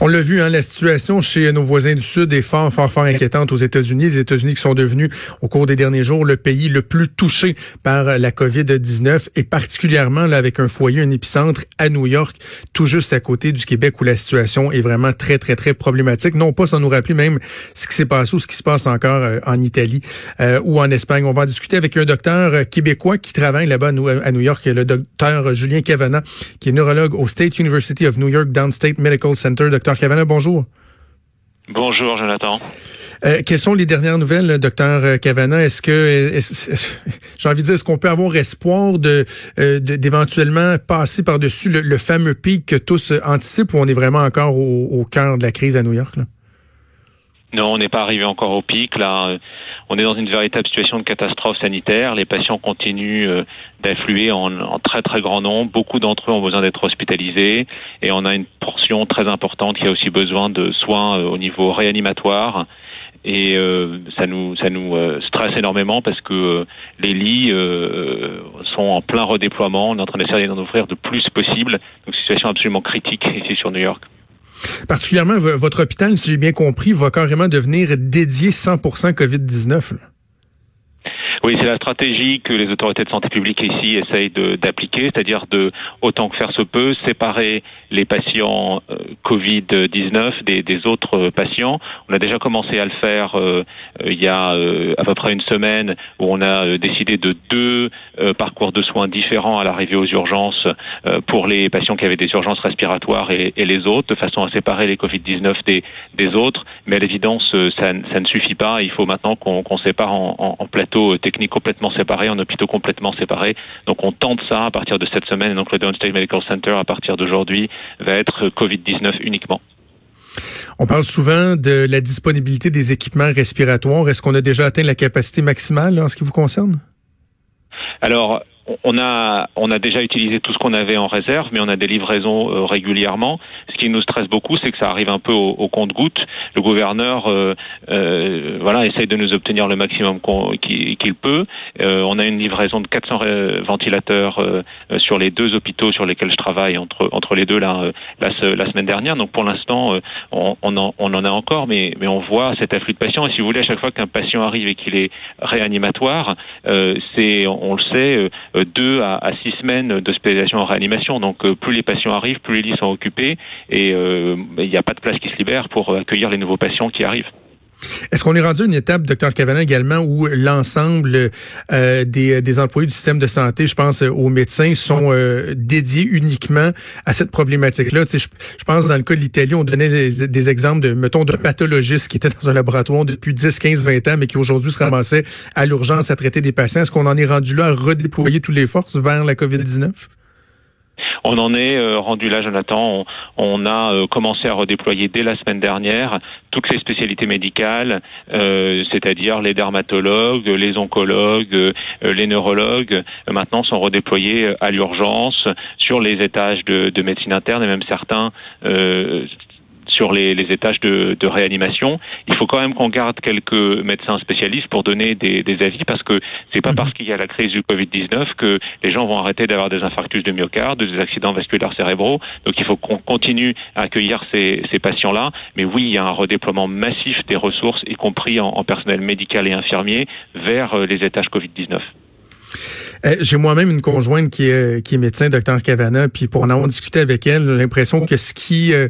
On l'a vu, hein, la situation chez nos voisins du Sud est fort, fort, fort inquiétante aux États-Unis. Les États-Unis qui sont devenus, au cours des derniers jours, le pays le plus touché par la COVID-19 et particulièrement là, avec un foyer, un épicentre à New York, tout juste à côté du Québec où la situation est vraiment très, très, très problématique. Non pas sans nous rappeler même ce qui s'est passé ou ce qui se passe encore euh, en Italie euh, ou en Espagne. On va en discuter avec un docteur euh, québécois qui travaille là-bas à New York, le docteur Julien Cavana, qui est neurologue au State University of New York Downstate Medical Center. Cavana, bonjour. Bonjour, Jonathan. Euh, quelles sont les dernières nouvelles, docteur Cavana? Est-ce que, j'ai envie de dire, est-ce qu'on peut avoir espoir de euh, d'éventuellement passer par-dessus le, fameux pic que tous anticipent ou on est vraiment encore au, cœur de la crise à New York? Non, on n'est pas arrivé encore au pic. Là, on est dans une véritable situation de catastrophe sanitaire. Les patients continuent euh, d'affluer en, très très grand nombre. Beaucoup d'entre eux ont besoin d'être hospitalisés et on a une portion très importante qui a aussi besoin de soins euh, au niveau réanimatoire. Et euh, ça nous ça nous stresse énormément parce que les lits sont en plein redéploiement. On est en train d'essayer d'en offrir de plus possible. Donc situation absolument critique ici sur New York. Particulièrement, votre hôpital, si j'ai bien compris, va carrément devenir dédié 100% COVID-19. Oui, c'est la stratégie que les autorités de santé publique ici essayent d'appliquer, c'est-à-dire de, autant que faire se peut, séparer les patients euh, Covid-19 des, autres patients. On a déjà commencé à le faire euh, il y a euh, à peu près une semaine où on a décidé de deux parcours de soins différents à l'arrivée aux urgences pour les patients qui avaient des urgences respiratoires et, les autres, de façon à séparer les Covid-19 des, autres. Mais à l'évidence, ça, ne suffit pas. Il faut maintenant qu'on sépare en, en, en plateaux techniques complètement séparés, en hôpitaux complètement séparés. Donc on tente ça à partir de cette semaine. Et donc le Downstate Medical Center, à partir d'aujourd'hui, va être Covid-19 uniquement. On parle souvent de la disponibilité des équipements respiratoires. Est-ce qu'on a déjà atteint la capacité maximale en ce qui vous concerne? Alors, on a, on a déjà utilisé tout ce qu'on avait en réserve, mais on a des livraisons euh, régulièrement. Ce qui nous stresse beaucoup, c'est que ça arrive un peu au, compte-goutte. Le gouverneur, euh, euh, voilà, essaye de nous obtenir le maximum qu'il peut. on a une livraison de 400 ventilateurs sur les deux hôpitaux sur lesquels je travaille entre entre les deux là, la, la semaine dernière. Donc pour l'instant, on, on, en, on en a encore, mais mais on voit cet afflux de patients. Et si vous voulez, à chaque fois qu'un patient arrive et qu'il est réanimatoire, c'est, on le sait euh, deux à, six semaines d'hospitalisation en réanimation. Donc euh, plus les patients arrivent, plus les lits sont occupés et euh, il n'y a pas de place qui se libère pour accueillir les nouveaux patients qui arrivent. Est-ce qu'on est rendu à une étape, docteur Cavana, également, où l'ensemble des, des, employés du système de santé, je pense aux médecins, sont dédiés uniquement à cette problématique-là? Je, je, pense dans le cas de l'Italie, on donnait des, exemples de, mettons, de pathologistes qui étaient dans un laboratoire depuis 10, 15, 20 ans, mais qui aujourd'hui se ramassaient à l'urgence à traiter des patients. Est-ce qu'on en est rendu là à redéployer toutes les forces vers la COVID-19? On en est euh, rendu là, Jonathan. On, a euh, commencé à redéployer dès la semaine dernière toutes les spécialités médicales, euh, c'est-à-dire les dermatologues, les oncologues, les neurologues. maintenant, sont redéployés à l'urgence sur les étages de, de, médecine interne et même certains sur les, étages de, réanimation. Il faut quand même qu'on garde quelques médecins spécialistes pour donner des, avis parce que c'est pas mhm. parce qu'il y a la crise du Covid-19 que les gens vont arrêter d'avoir des infarctus de myocarde, des accidents vasculaires cérébraux. Donc il faut qu'on continue à accueillir ces, patients-là. Mais oui, il y a un redéploiement massif des ressources, y compris en, en personnel médical et infirmier, vers euh, les étages Covid-19. Euh, j'ai moi-même une conjointe qui est, qui est médecin, docteur Cavana, puis pour en avoir discuté avec elle, l'impression que ce qui, euh,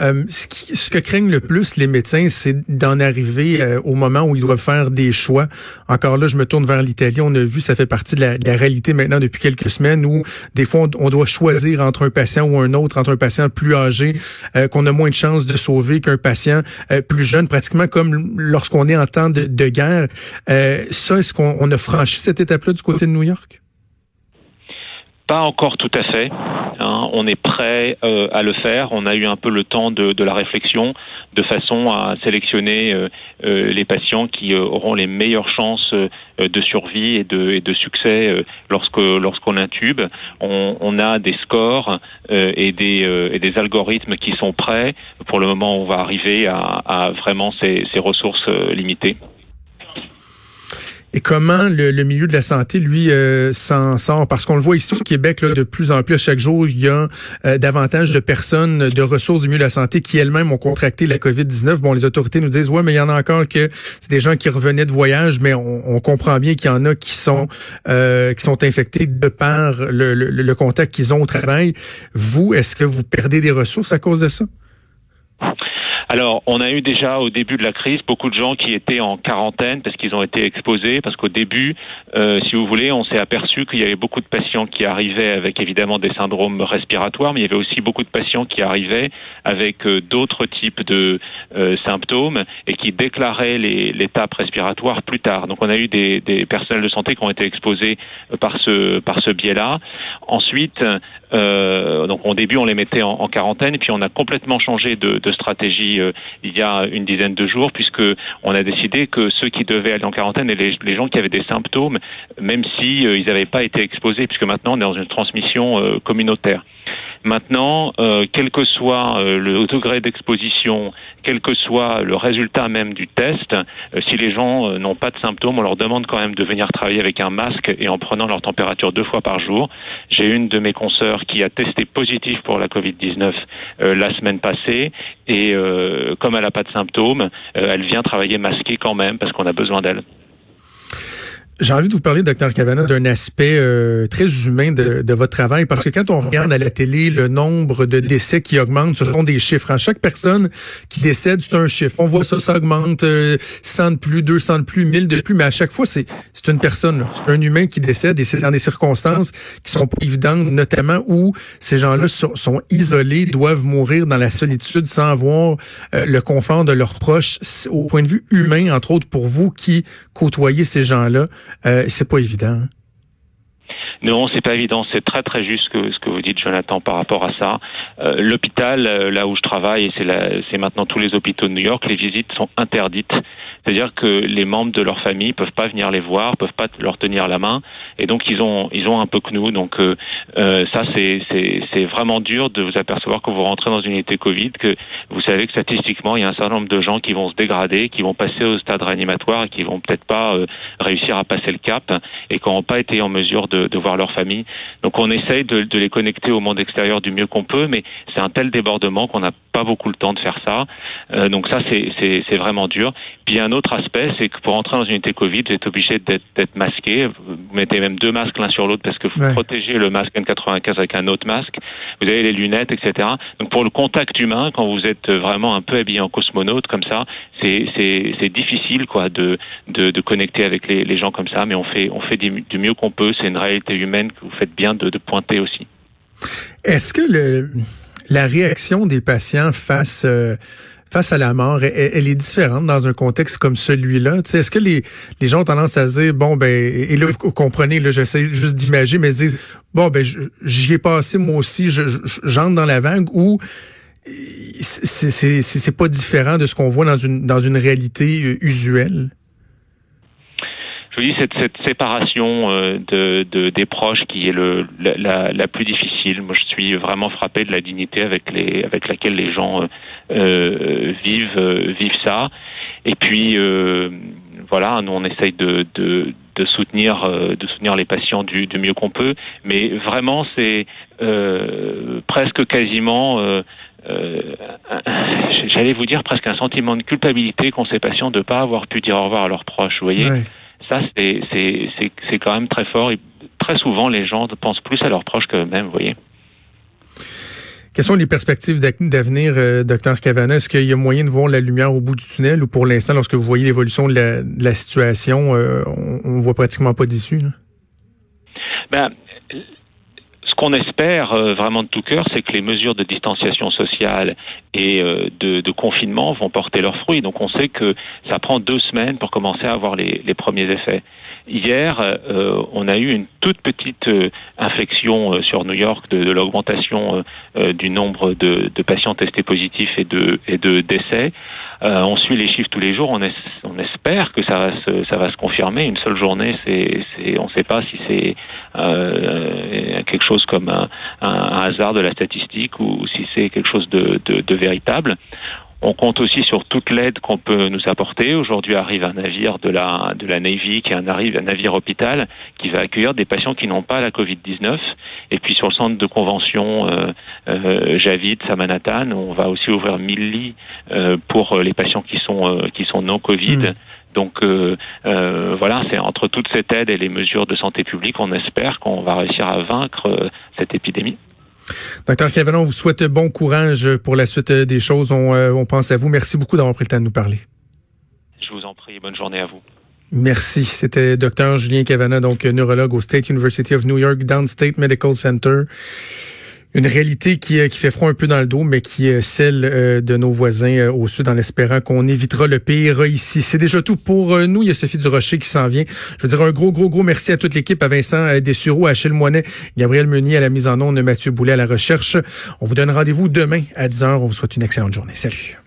euh, ce qui, ce que craignent le plus les médecins, c'est d'en arriver au moment où ils doivent faire des choix. Encore là, je me tourne vers l'Italie. On a vu, ça fait partie de la, réalité maintenant depuis quelques semaines où des fois on, doit choisir entre un patient ou un autre, entre un patient plus âgé qu'on a moins de chances de sauver qu'un patient plus jeune, pratiquement comme lorsqu'on est en temps de, de guerre. ça, est-ce qu'on a franchi cette étape-là du côté de New York? Pas encore tout à fait. Hein. On est prêt euh, à le faire. On a eu un peu le temps de, la réflexion, de façon à sélectionner euh, euh, les patients qui auront les meilleures chances de survie et de, succès lorsque lorsqu'on intube. On, on, a des scores et des algorithmes qui sont prêts. Pour le moment, on va arriver à, vraiment ces ressources limitées. Et comment le, milieu de la santé, lui, euh, s'en sort? Parce qu'on le voit ici au Québec, là, de plus en plus, chaque jour, il y a euh, davantage de personnes, de ressources du milieu de la santé qui elles-mêmes ont contracté la COVID-19. Bon, les autorités nous disent, ouais, mais il y en a encore que c'est des gens qui revenaient de voyage, mais on, comprend bien qu'il y en a qui sont euh, qui sont infectés de par le, le contact qu'ils ont au travail. Vous, est-ce que vous perdez des ressources à cause de ça? Alors, on a eu déjà au début de la crise beaucoup de gens qui étaient en quarantaine parce qu'ils ont été exposés, parce qu'au début, euh, si vous voulez, on s'est aperçu qu'il y avait beaucoup de patients qui arrivaient avec évidemment des syndromes respiratoires, mais il y avait aussi beaucoup de patients qui arrivaient avec euh, d'autres types de euh, symptômes et qui déclaraient l'étape respiratoire plus tard. Donc, on a eu des, des, personnels de santé qui ont été exposés par ce par ce biais-là. Ensuite, donc au début, on les mettait en, en quarantaine, puis on a complètement changé de, de stratégie euh, il y a une dizaine de jours, puisque on a décidé que ceux qui devaient aller en quarantaine et les, gens qui avaient des symptômes, même si euh, ils n'avaient pas été exposés, puisque maintenant on est dans une transmission euh, communautaire. Maintenant, euh, quel que soit euh, le degré d'exposition, quel que soit le résultat même du test, euh, si les gens n'ont pas de symptômes, on leur demande quand même de venir travailler avec un masque et en prenant leur température deux fois par jour. J'ai une de mes consoeurs qui a testé positif pour la Covid-19 la semaine passée et comme elle n'a pas de symptômes, elle vient travailler masquée quand même parce qu'on a besoin d'elle. J'ai envie de vous parler, docteur Cavana, d'un aspect euh, très humain de, de, votre travail, parce que quand on regarde à la télé le nombre de décès qui augmente, ce sont des chiffres. À chaque personne qui décède, c'est un chiffre. On voit ça, ça augmente, euh, 100 de plus, 200 de plus, 1000 de plus, mais à chaque fois, c'est une personne, c'est un humain qui décède, et c'est dans des circonstances qui sont pas évidentes, notamment où ces gens-là sont, sont, isolés, doivent mourir dans la solitude sans avoir euh, le confort de leurs proches. Au point de vue humain, entre autres, pour vous qui côtoyez ces gens-là, euh, c'est pas évident. Non, c'est pas évident. C'est très très juste que, ce que vous dites, Jonathan, par rapport à ça. Euh, l'hôpital, euh, là où je travaille, et c'est maintenant tous les hôpitaux de New York, les visites sont interdites. C'est-à-dire que les membres de leur famille peuvent pas venir les voir, peuvent pas leur tenir la main, et donc ils ont ils ont un peu que nous. Donc euh, ça, c'est c'est vraiment dur de vous apercevoir quand vous rentrez dans une unité Covid que vous savez que statistiquement, il y a un certain nombre de gens qui vont se dégrader, qui vont passer au stade réanimatoire et qui vont peut-être pas réussir à passer le cap et qui n'ont pas été en mesure de, de voir leur famille. Donc on essaye de, de les connecter au monde extérieur du mieux qu'on peut, mais c'est un tel débordement qu'on n'a pas beaucoup le temps de faire ça. Euh, donc ça, c'est vraiment dur. Puis un autre aspect, c'est que pour entrer dans une unité Covid, vous êtes obligé d'être masqué. Vous mettez même deux masques l'un sur l'autre parce que vous protégez le masque N95 avec un autre masque. Vous avez les lunettes, etc. Donc pour le contact humain, quand vous êtes vraiment un peu habillé en cosmonaute comme ça, c'est difficile quoi de, de, de, connecter avec les, les, gens comme ça, mais on fait, on fait du, mieux qu'on peut. C'est une réalité humaine que vous faites bien de, de pointer aussi. Est-ce que le, la réaction des patients face euh, face à la mort, elle, est différente dans un contexte comme celui-là? Est-ce que les, les gens ont tendance à se dire, bon, ben, et là, vous comprenez, là, j'essaie juste d'imaginer, mais ils se disent, bon, ben, j'y ai passé moi aussi, j'entre dans la vague, ou c'est pas différent de ce qu'on voit dans une, dans une réalité euh, usuelle? Je dis cette, séparation euh, de, de, des proches qui est le, la, la, plus difficile. Moi, je suis vraiment frappé de la dignité avec les avec laquelle les gens euh, euh vivent vivent ça. Et puis voilà, nous on essaye de, soutenir de soutenir les patients du, du mieux qu'on peut, mais vraiment c'est presque quasiment j'allais vous dire presque un sentiment de culpabilité qu'ont ces patients de ne pas avoir pu dire au revoir à leurs proches. Vous voyez, ça c'est quand même très fort. Et très souvent, les gens pensent plus à leurs proches qu'eux-mêmes. Vous voyez. Quelles sont les perspectives d'avenir, euh, docteur Cavana? Est-ce qu'il y a moyen de voir la lumière au bout du tunnel ou pour l'instant, lorsque vous voyez l'évolution de, la, situation, euh, on, ne voit pratiquement pas d'issue? Ben, qu'on espère euh, vraiment de tout cœur, c'est que les mesures de distanciation sociale et euh, de, de, confinement vont porter leurs fruits. Donc on sait que ça prend deux semaines pour commencer à avoir les, les premiers effets. Hier, euh, on a eu une toute petite euh, infection euh, sur New York de, de l'augmentation du nombre de, de, patients testés positifs et de, et de décès. On suit les chiffres tous les jours. On, espère que ça va se, confirmer. Une seule journée, c'est, on ne sait pas si c'est quelque chose comme un, hasard de la statistique ou si c'est quelque chose de véritable. On compte aussi sur toute l'aide qu'on peut nous apporter. Aujourd'hui arrive un navire de la de la Navy qui arrive un navire hôpital qui va accueillir des patients qui n'ont pas la Covid-19. Et puis sur le centre de convention euh, euh, Javid, Samanatan, on va aussi ouvrir 1000 lits euh, pour les patients qui sont euh, qui sont non Covid. Hmm. Donc euh, euh, voilà, c'est entre toute cette aide et les mesures de santé publique, on espère qu'on va réussir à vaincre cette épidémie. Docteur Kevin, on vous souhaite bon courage pour la suite des choses. On, euh, on pense à vous. Merci beaucoup d'avoir pris le temps de nous parler. Je vous en prie. Bonne journée à vous. Merci. C'était docteur Julien Cavana, donc neurologue au State University of New York Downstate Medical Center une réalité qui, euh, qui fait froid un peu dans le dos, mais qui est celle euh, de nos voisins euh, au sud, en espérant qu'on évitera le pire ici. C'est déjà tout pour nous. Il y a Sophie Durocher qui s'en vient. Je veux dire un gros, gros, gros merci à toute l'équipe, à Vincent Dessureau, à Achille Moinet, Gabriel Meunier à la mise en onde, Mathieu Boulet à la recherche. On vous donne rendez-vous demain à 10h. On vous souhaite une excellente journée. Salut.